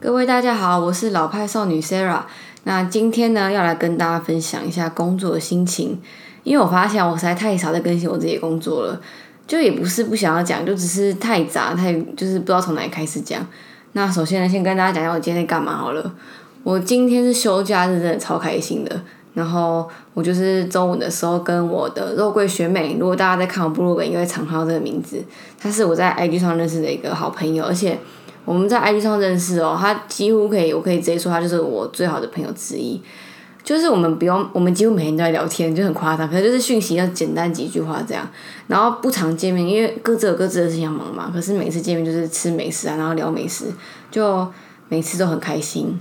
各位大家好，我是老派少女 Sarah。那今天呢，要来跟大家分享一下工作的心情，因为我发现我实在太少在更新我自己的工作了，就也不是不想要讲，就只是太杂，太就是不知道从哪里开始讲。那首先呢，先跟大家讲一下我今天在干嘛好了。我今天是休假日，真的超开心的。然后我就是中午的时候跟我的肉桂学妹，如果大家在看我部落格，应该常看到这个名字。她是我在 IG 上认识的一个好朋友，而且。我们在 IG 上认识哦，他几乎可以，我可以直接说他就是我最好的朋友之一。就是我们不用，我们几乎每天都在聊天，就很夸张。可能就是讯息要简单几句话这样，然后不常见面，因为各自有各自的事情忙嘛。可是每次见面就是吃美食啊，然后聊美食，就每次都很开心。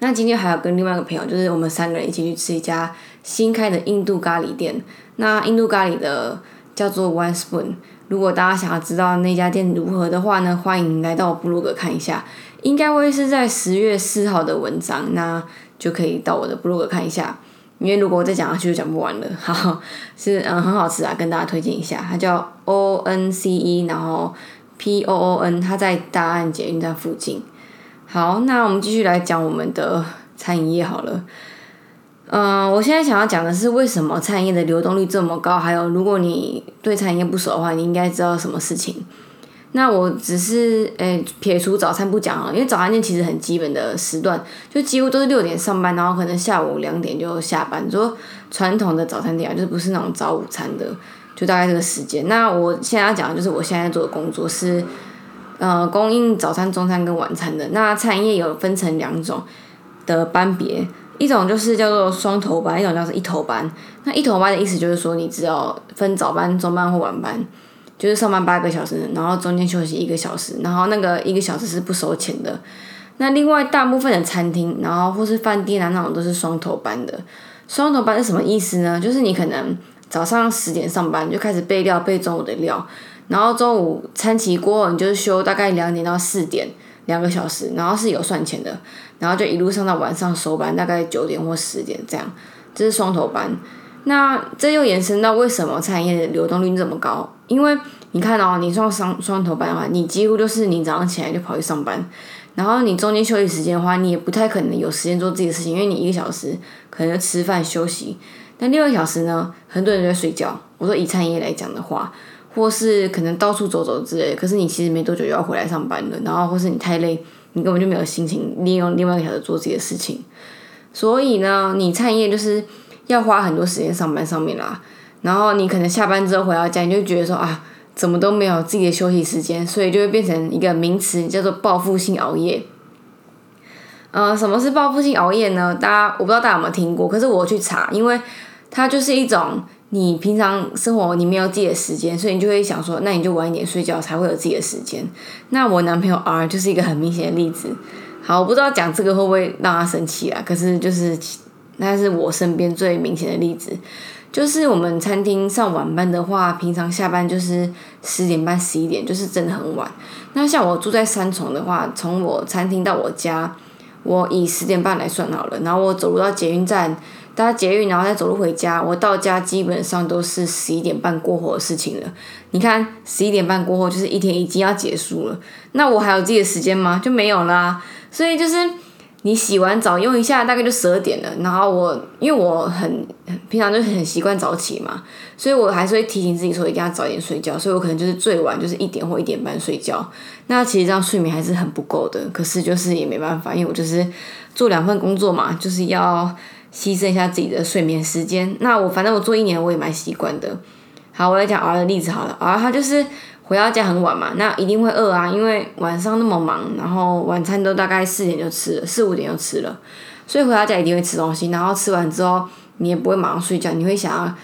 那今天还有跟另外一个朋友，就是我们三个人一起去吃一家新开的印度咖喱店。那印度咖喱的叫做 One Spoon。如果大家想要知道那家店如何的话呢，欢迎来到我部落格看一下，应该会是在十月四号的文章，那就可以到我的部落格看一下。因为如果我再讲下去就讲不完了，好，是嗯很好吃啊，跟大家推荐一下，它叫 O N C E，然后 P O O N，它在大安捷运站附近。好，那我们继续来讲我们的餐饮业好了。嗯，我现在想要讲的是为什么餐饮业的流动率这么高？还有，如果你对餐饮业不熟的话，你应该知道什么事情？那我只是诶撇除早餐不讲啊，因为早餐店其实很基本的时段，就几乎都是六点上班，然后可能下午两点就下班。说传统的早餐店啊，就是不是那种早午餐的，就大概这个时间。那我现在要讲的就是我现在做的工作是呃供应早餐、中餐跟晚餐的。那餐饮业有分成两种的班别。一种就是叫做双头班，一种叫做一头班。那一头班的意思就是说，你只要分早班、中班或晚班，就是上班八个小时，然后中间休息一个小时，然后那个一个小时是不收钱的。那另外大部分的餐厅，然后或是饭店啊那种都是双头班的。双头班是什么意思呢？就是你可能早上十点上班就开始备料，备中午的料，然后中午餐期过后，你就是休大概两点到四点。两个小时，然后是有算钱的，然后就一路上到晚上收班，大概九点或十点这样，这是双头班。那这又延伸到为什么餐饮业的流动率这么高？因为你看哦，你上双双头班的话，你几乎就是你早上起来就跑去上班，然后你中间休息时间的话，你也不太可能有时间做自己的事情，因为你一个小时可能就吃饭休息，但六个小时呢，很多人都在睡觉。我说以餐饮业来讲的话。或是可能到处走走之类，可是你其实没多久又要回来上班了，然后或是你太累，你根本就没有心情利用另外一个小时做自己的事情，所以呢，你餐饮业就是要花很多时间上班上面啦，然后你可能下班之后回到家，你就觉得说啊，怎么都没有自己的休息时间，所以就会变成一个名词叫做报复性熬夜。呃，什么是报复性熬夜呢？大家我不知道大家有没有听过，可是我去查，因为它就是一种。你平常生活你没有自己的时间，所以你就会想说，那你就晚一点睡觉才会有自己的时间。那我男朋友 R 就是一个很明显的例子。好，我不知道讲这个会不会让他生气啊？可是就是那是我身边最明显的例子。就是我们餐厅上晚班的话，平常下班就是十点半、十一点，就是真的很晚。那像我住在三重的话，从我餐厅到我家，我以十点半来算好了，然后我走路到捷运站。搭捷运，然后再走路回家。我到家基本上都是十一点半过后的事情了。你看，十一点半过后就是一天已经要结束了。那我还有自己的时间吗？就没有啦。所以就是你洗完澡用一下，大概就十二点了。然后我因为我很平常就很习惯早起嘛，所以我还是会提醒自己说一定要早点睡觉。所以我可能就是最晚就是一点或一点半睡觉。那其实这样睡眠还是很不够的。可是就是也没办法，因为我就是做两份工作嘛，就是要。牺牲一下自己的睡眠时间，那我反正我做一年我也蛮习惯的。好，我来讲 R 的例子好了，R 他就是回到家很晚嘛，那一定会饿啊，因为晚上那么忙，然后晚餐都大概四点就吃了，四五点就吃了，所以回到家一定会吃东西，然后吃完之后你也不会马上睡觉，你会想要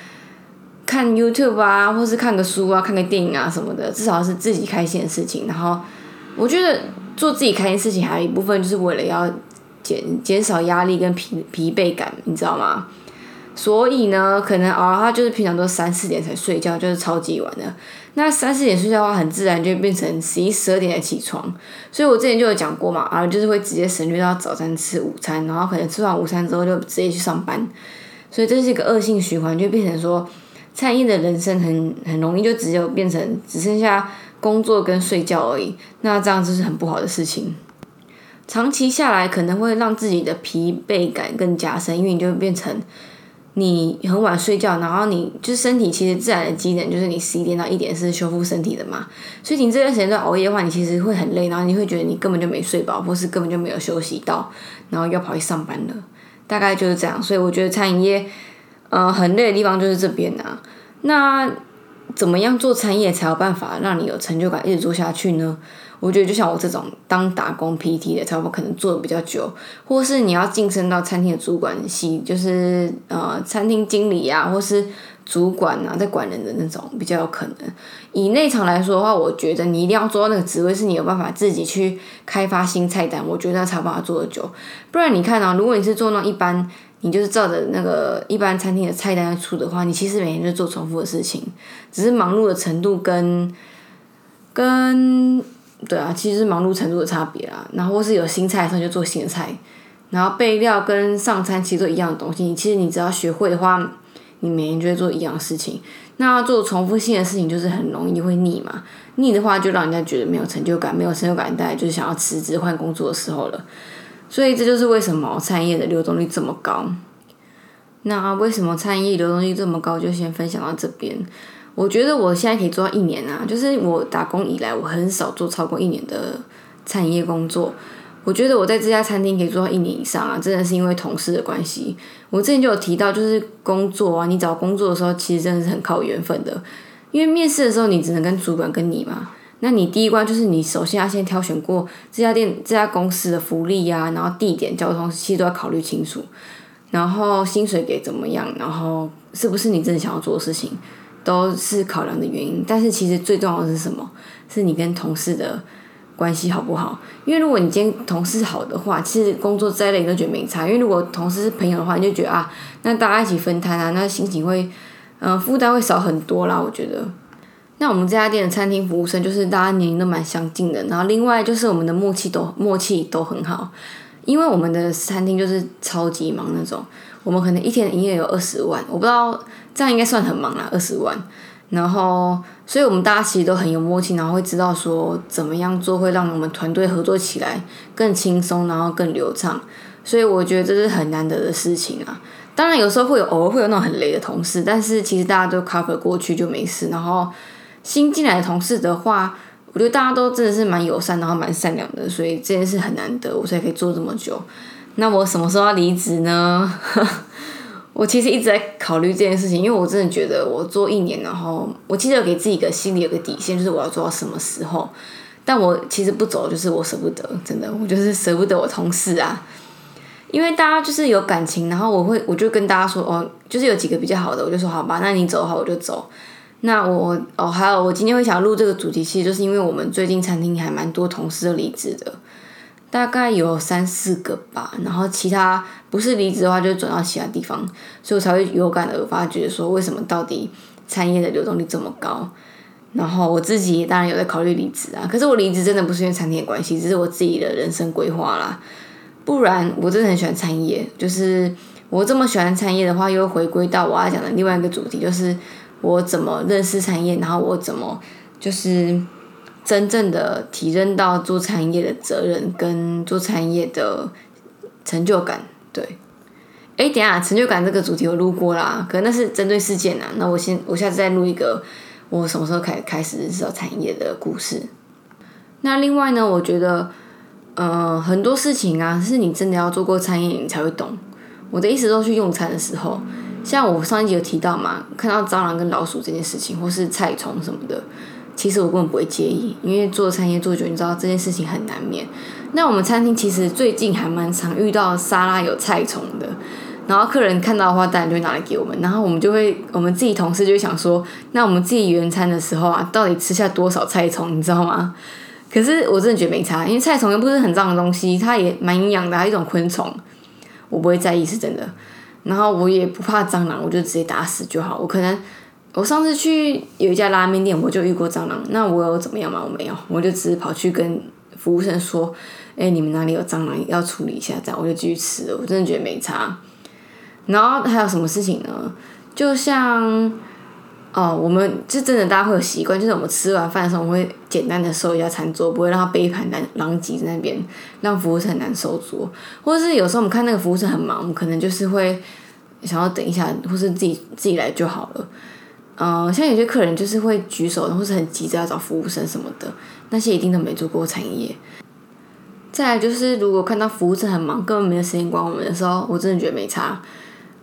看 YouTube 啊，或是看个书啊，看个电影啊什么的，至少是自己开心的事情。然后我觉得做自己开心事情还有一部分就是为了要。减减少压力跟疲疲惫感，你知道吗？所以呢，可能啊，他就是平常都三四点才睡觉，就是超级晚的。那三四点睡觉的话，很自然就变成十一十二点才起床。所以我之前就有讲过嘛，啊，就是会直接省略到早餐吃午餐，然后可能吃完午餐之后就直接去上班。所以这是一个恶性循环，就变成说，餐饮的人生很很容易就只有变成只剩下工作跟睡觉而已。那这样就是很不好的事情。长期下来可能会让自己的疲惫感更加深，因为你就变成你很晚睡觉，然后你就是身体其实自然的机能就是你十一点到一点是修复身体的嘛，所以你这段时间都熬夜的话，你其实会很累，然后你会觉得你根本就没睡饱，或是根本就没有休息到，然后要跑去上班了，大概就是这样。所以我觉得餐饮业，呃，很累的地方就是这边啊。那怎么样做餐饮业才有办法让你有成就感，一直做下去呢？我觉得就像我这种当打工 PT 的，才有可能做的比较久，或是你要晋升到餐厅的主管系，就是呃餐厅经理啊，或是主管啊，在管人的那种比较有可能。以内场来说的话，我觉得你一定要做到那个职位，是你有办法自己去开发新菜单，我觉得才有办法做得久。不然你看啊，如果你是做那一般，你就是照着那个一般餐厅的菜单出的话，你其实每天就做重复的事情，只是忙碌的程度跟跟。对啊，其实是忙碌程度的差别啦。然后或是有新菜的时候就做新菜，然后备料跟上餐其实都一样的东西。其实你只要学会的话，你每天就会做一样的事情。那做重复性的事情就是很容易会腻嘛。腻的话就让人家觉得没有成就感，没有成就感，大概就是想要辞职换工作的时候了。所以这就是为什么餐饮业的流动率这么高。那为什么餐饮业流动率这么高？就先分享到这边。我觉得我现在可以做到一年啊，就是我打工以来，我很少做超过一年的餐饮业工作。我觉得我在这家餐厅可以做到一年以上啊，真的是因为同事的关系。我之前就有提到，就是工作啊，你找工作的时候，其实真的是很靠缘分的。因为面试的时候，你只能跟主管跟你嘛，那你第一关就是你首先要先挑选过这家店、这家公司的福利呀，然后地点、交通，其实都要考虑清楚。然后薪水给怎么样，然后是不是你真的想要做的事情。都是考量的原因，但是其实最重要的是什么？是你跟同事的关系好不好？因为如果你今天同事好的话，其实工作再累都觉得没差。因为如果同事是朋友的话，你就觉得啊，那大家一起分摊啊，那心情会，嗯，负担会少很多啦。我觉得，那我们这家店的餐厅服务生就是大家年龄都蛮相近的，然后另外就是我们的默契都默契都很好，因为我们的餐厅就是超级忙那种。我们可能一天营业有二十万，我不知道这样应该算很忙啦，二十万。然后，所以我们大家其实都很有默契，然后会知道说怎么样做会让我们团队合作起来更轻松，然后更流畅。所以我觉得这是很难得的事情啊。当然有时候会有偶尔会有那种很雷的同事，但是其实大家都 cover 过去就没事。然后新进来的同事的话，我觉得大家都真的是蛮友善，然后蛮善良的，所以这件事很难得，我才可以做这么久。那我什么时候要离职呢？我其实一直在考虑这件事情，因为我真的觉得我做一年，然后我其实有给自己一个心里有个底线，就是我要做到什么时候。但我其实不走，就是我舍不得，真的，我就是舍不得我同事啊。因为大家就是有感情，然后我会我就跟大家说哦，就是有几个比较好的，我就说好吧，那你走的话我就走。那我哦，还有我今天会想录这个主题，其实就是因为我们最近餐厅还蛮多同事都离职的。大概有三四个吧，然后其他不是离职的话，就转到其他地方，所以我才会有感而发，觉得说为什么到底餐业的流动率这么高？然后我自己当然有在考虑离职啊，可是我离职真的不是因为餐厅的关系，只是我自己的人生规划啦。不然我真的很喜欢餐饮业，就是我这么喜欢餐饮业的话，又回归到我要讲的另外一个主题，就是我怎么认识餐饮，然后我怎么就是。真正的体认到做餐饮业的责任跟做餐饮业的成就感，对。哎，等下，成就感这个主题我录过啦，可能那是针对事件啊。那我先，我下次再录一个，我什么时候开开始知道餐饮业的故事。那另外呢，我觉得，呃，很多事情啊，是你真的要做过餐饮，你才会懂。我的意思都去用餐的时候，像我上一集有提到嘛，看到蟑螂跟老鼠这件事情，或是菜虫什么的。其实我根本不会介意，因为做餐饮做久，你知道这件事情很难免。那我们餐厅其实最近还蛮常遇到沙拉有菜虫的，然后客人看到的话，当然就会拿来给我们，然后我们就会，我们自己同事就会想说，那我们自己原餐的时候啊，到底吃下多少菜虫，你知道吗？可是我真的觉得没差，因为菜虫又不是很脏的东西，它也蛮营养的，一种昆虫，我不会在意，是真的。然后我也不怕蟑螂，我就直接打死就好，我可能。我上次去有一家拉面店，我就遇过蟑螂。那我有怎么样吗？我没有，我就只是跑去跟服务生说：“哎，你们哪里有蟑螂，要处理一下。”这样我就继续吃了。我真的觉得没差。然后还有什么事情呢？就像哦，我们就真的大家会有习惯，就是我们吃完饭的时候，我会简单的收一下餐桌，不会让他杯盘狼狼藉在那边，让服务生很难收桌。或者是有时候我们看那个服务生很忙，我们可能就是会想要等一下，或是自己自己来就好了。嗯，像有些客人就是会举手，或是很急着要找服务生什么的，那些一定都没做过餐饮业。再来就是，如果看到服务生很忙，根本没有时间管我们的时候，我真的觉得没差。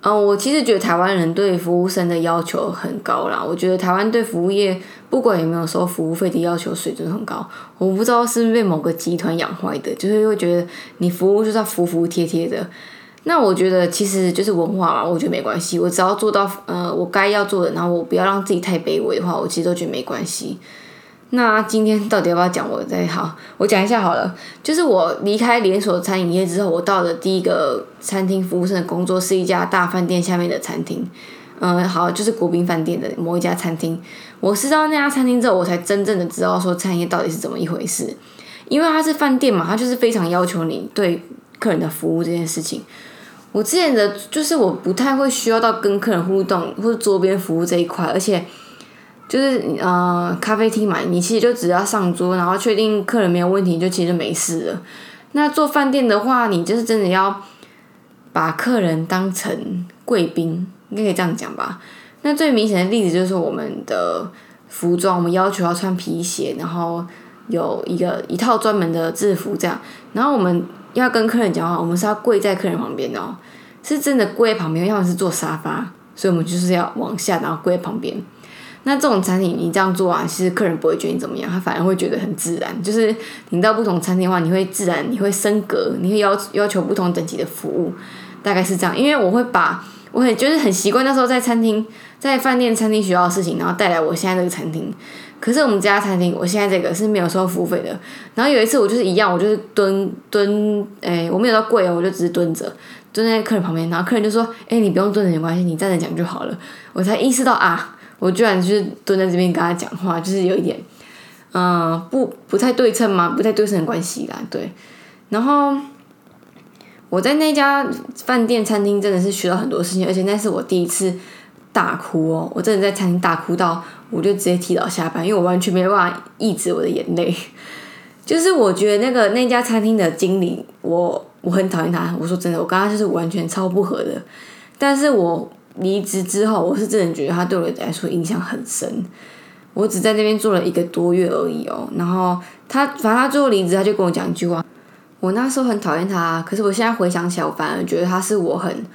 嗯，我其实觉得台湾人对服务生的要求很高啦。我觉得台湾对服务业不管有没有收服务费的要求水准很高。我不知道是不是被某个集团养坏的，就是会觉得你服务就是服服帖帖的。那我觉得其实就是文化嘛，我觉得没关系。我只要做到呃我该要做的，然后我不要让自己太卑微的话，我其实都觉得没关系。那今天到底要不要讲我再好？我讲一下好了。就是我离开连锁餐饮业之后，我到的第一个餐厅服务生的工作是一家大饭店下面的餐厅。嗯，好，就是国宾饭店的某一家餐厅。我是到那家餐厅之后，我才真正的知道说餐饮业到底是怎么一回事。因为它是饭店嘛，它就是非常要求你对客人的服务这件事情。我之前的就是我不太会需要到跟客人互动或者桌边服务这一块，而且。就是呃，咖啡厅嘛，你其实就只要上桌，然后确定客人没有问题，就其实没事了。那做饭店的话，你就是真的要把客人当成贵宾，应该可以这样讲吧。那最明显的例子就是我们的服装，我们要求要穿皮鞋，然后有一个一套专门的制服这样。然后我们要跟客人讲话，我们是要跪在客人旁边哦，是真的跪在旁边，要么是坐沙发，所以我们就是要往下，然后跪在旁边。那这种餐厅你这样做啊，其实客人不会觉得你怎么样，他反而会觉得很自然。就是你到不同餐厅的话，你会自然你会升格，你会要要求不同等级的服务，大概是这样。因为我会把我很就是很习惯那时候在餐厅在饭店餐厅学到的事情，然后带来我现在这个餐厅。可是我们家餐厅，我现在这个是没有收服务费的。然后有一次我就是一样，我就是蹲蹲，哎，我没有到跪哦，我就只是蹲着蹲在客人旁边，然后客人就说：“哎，你不用蹲着没关系，你站着讲就好了。”我才意识到啊。我居然就是蹲在这边跟他讲话，就是有一点，嗯，不不太对称嘛，不太对称的关系啦，对。然后我在那家饭店餐厅真的是学到很多事情，而且那是我第一次大哭哦，我真的在餐厅大哭到，我就直接提早下班，因为我完全没办法抑制我的眼泪。就是我觉得那个那家餐厅的经理，我我很讨厌他，我说真的，我跟他就是完全超不合的，但是我。离职之后，我是真的觉得他对我来说影响很深。我只在那边做了一个多月而已哦。然后他，反正他最后离职，他就跟我讲一句话。我那时候很讨厌他，可是我现在回想起来，我反而觉得他是我很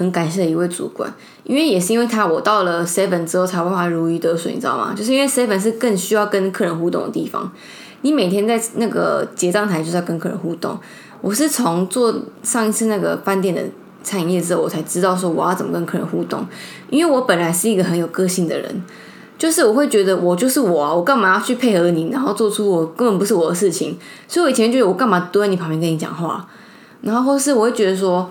很感谢的一位主管。因为也是因为他，我到了 Seven 之后才会如鱼得水，你知道吗？就是因为 Seven 是更需要跟客人互动的地方。你每天在那个结账台就是要跟客人互动。我是从做上一次那个饭店的。餐饮业之后，我才知道说我要怎么跟客人互动，因为我本来是一个很有个性的人，就是我会觉得我就是我啊，我干嘛要去配合你，然后做出我根本不是我的事情，所以我以前觉得我干嘛蹲在你旁边跟你讲话，然后或是我会觉得说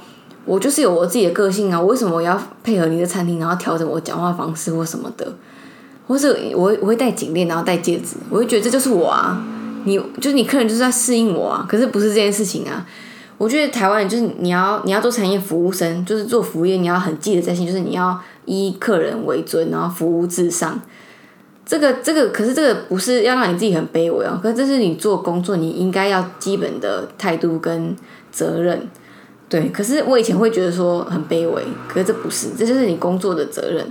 我就是有我自己的个性啊，我为什么我要配合你的餐厅，然后调整我讲话方式或什么的，或是我我会戴颈链，然后戴戒指，我会觉得这就是我啊，你就是你客人就是在适应我啊，可是不是这件事情啊。我觉得台湾人就是你要你要做产业服务生，就是做服务业，你要很记得在心，就是你要以客人为尊，然后服务至上。这个这个可是这个不是要让你自己很卑微哦，可是这是你做工作你应该要基本的态度跟责任。对，可是我以前会觉得说很卑微，可是这不是，这就是你工作的责任。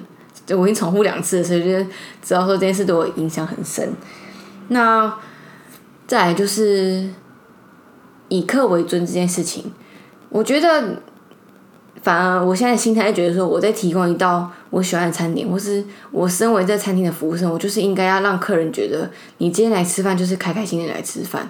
就我已经重复两次，所以就知道说这件事对我影响很深。那再来就是。以客为尊这件事情，我觉得反而我现在心态觉得说，我在提供一道我喜欢的餐点，或是我身为在餐厅的服务生，我就是应该要让客人觉得你今天来吃饭就是开开心心来吃饭，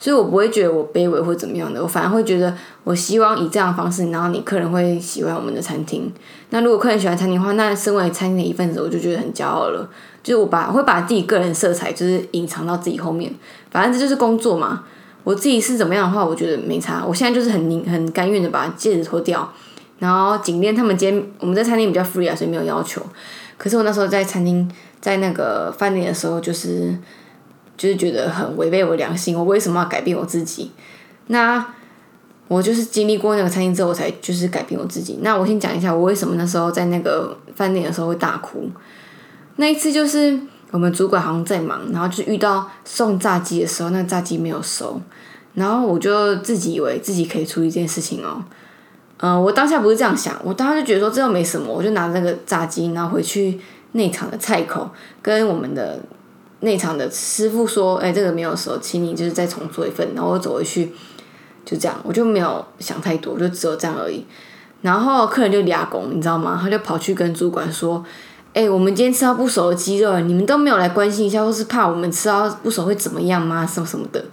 所以我不会觉得我卑微或怎么样的，我反而会觉得我希望以这样的方式，然后你客人会喜欢我们的餐厅。那如果客人喜欢餐厅的话，那身为餐厅的一份子，我就觉得很骄傲了。就是我把会把自己个人色彩就是隐藏到自己后面，反正这就是工作嘛。我自己是怎么样的话，我觉得没差。我现在就是很宁很甘愿的把戒指脱掉，然后颈链。他们今天我们在餐厅比较 free 啊，所以没有要求。可是我那时候在餐厅，在那个饭店的时候，就是就是觉得很违背我良心。我为什么要改变我自己？那我就是经历过那个餐厅之后，我才就是改变我自己。那我先讲一下，我为什么那时候在那个饭店的时候会大哭。那一次就是我们主管好像在忙，然后就遇到送炸鸡的时候，那炸鸡没有收，然后我就自己以为自己可以处理这件事情哦。嗯，我当下不是这样想，我当时就觉得说这又没什么，我就拿那个炸鸡，然后回去内场的菜口跟我们的内场的师傅说，哎，这个没有熟，请你就是再重做一份，然后我走回去，就这样，我就没有想太多，就只有这样而已。然后客人就俩拱，你知道吗？他就跑去跟主管说，哎，我们今天吃到不熟的鸡肉，你们都没有来关心一下，或是怕我们吃到不熟会怎么样吗？什么什么的，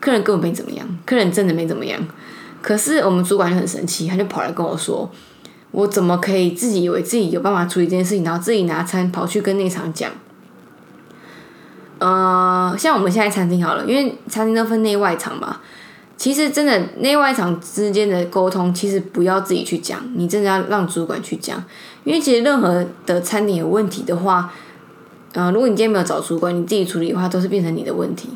客人根本没怎么样，客人真的没怎么样。可是我们主管就很生气，他就跑来跟我说：“我怎么可以自己以为自己有办法处理这件事情，然后自己拿餐跑去跟内场讲？呃，像我们现在餐厅好了，因为餐厅都分内外场嘛。其实真的内外场之间的沟通，其实不要自己去讲，你真的要让主管去讲。因为其实任何的餐点有问题的话，呃，如果你今天没有找主管，你自己处理的话，都是变成你的问题。”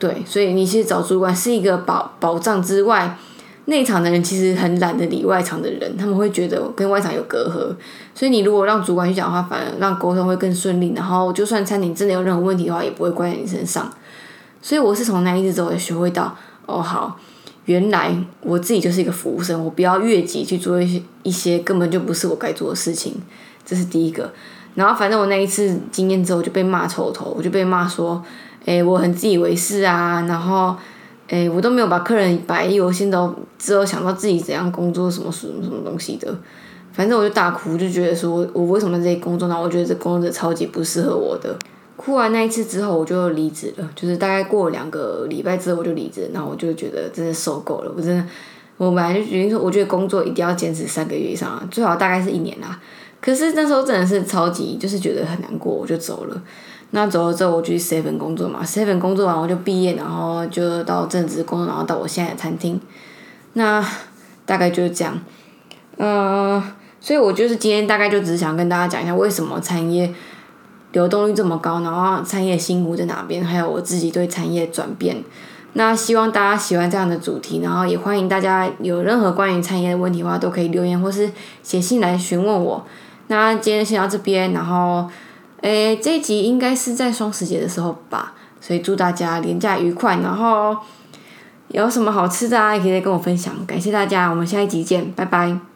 对，所以你其实找主管是一个保保障之外，内场的人其实很懒得理外场的人，他们会觉得跟外场有隔阂，所以你如果让主管去讲话，反而让沟通会更顺利，然后就算餐厅真的有任何问题的话，也不会怪在你身上。所以我是从那一次之后学会到，哦好，原来我自己就是一个服务生，我不要越级去做一些一些根本就不是我该做的事情，这是第一个。然后反正我那一次经验之后就被骂臭头，我就被骂说。诶，我很自以为是啊，然后，诶，我都没有把客人摆一优先，都只有想到自己怎样工作什么什么什么东西的，反正我就大哭，就觉得说我为什么在这里工作呢？我觉得这工作超级不适合我的。哭完那一次之后，我就离职了，就是大概过了两个礼拜之后我就离职，然后我就觉得真的受够了，我真的，我本来就决定说，我觉得工作一定要坚持三个月以上，最好大概是一年啦。可是那时候真的是超级，就是觉得很难过，我就走了。那走了之后，我就去 seven 工作嘛，seven 工作完我就毕业，然后就到正职工作，然后到我现在的餐厅。那大概就是这样，嗯，所以我就是今天大概就只是想跟大家讲一下，为什么餐业流动率这么高，然后餐业辛苦在哪边，还有我自己对餐业转变。那希望大家喜欢这样的主题，然后也欢迎大家有任何关于餐业的问题的话，都可以留言或是写信来询问我。那今天先到这边，然后。诶，这一集应该是在双十节的时候吧，所以祝大家连假愉快，然后有什么好吃的啊，也可以跟我分享。感谢大家，我们下一集见，拜拜。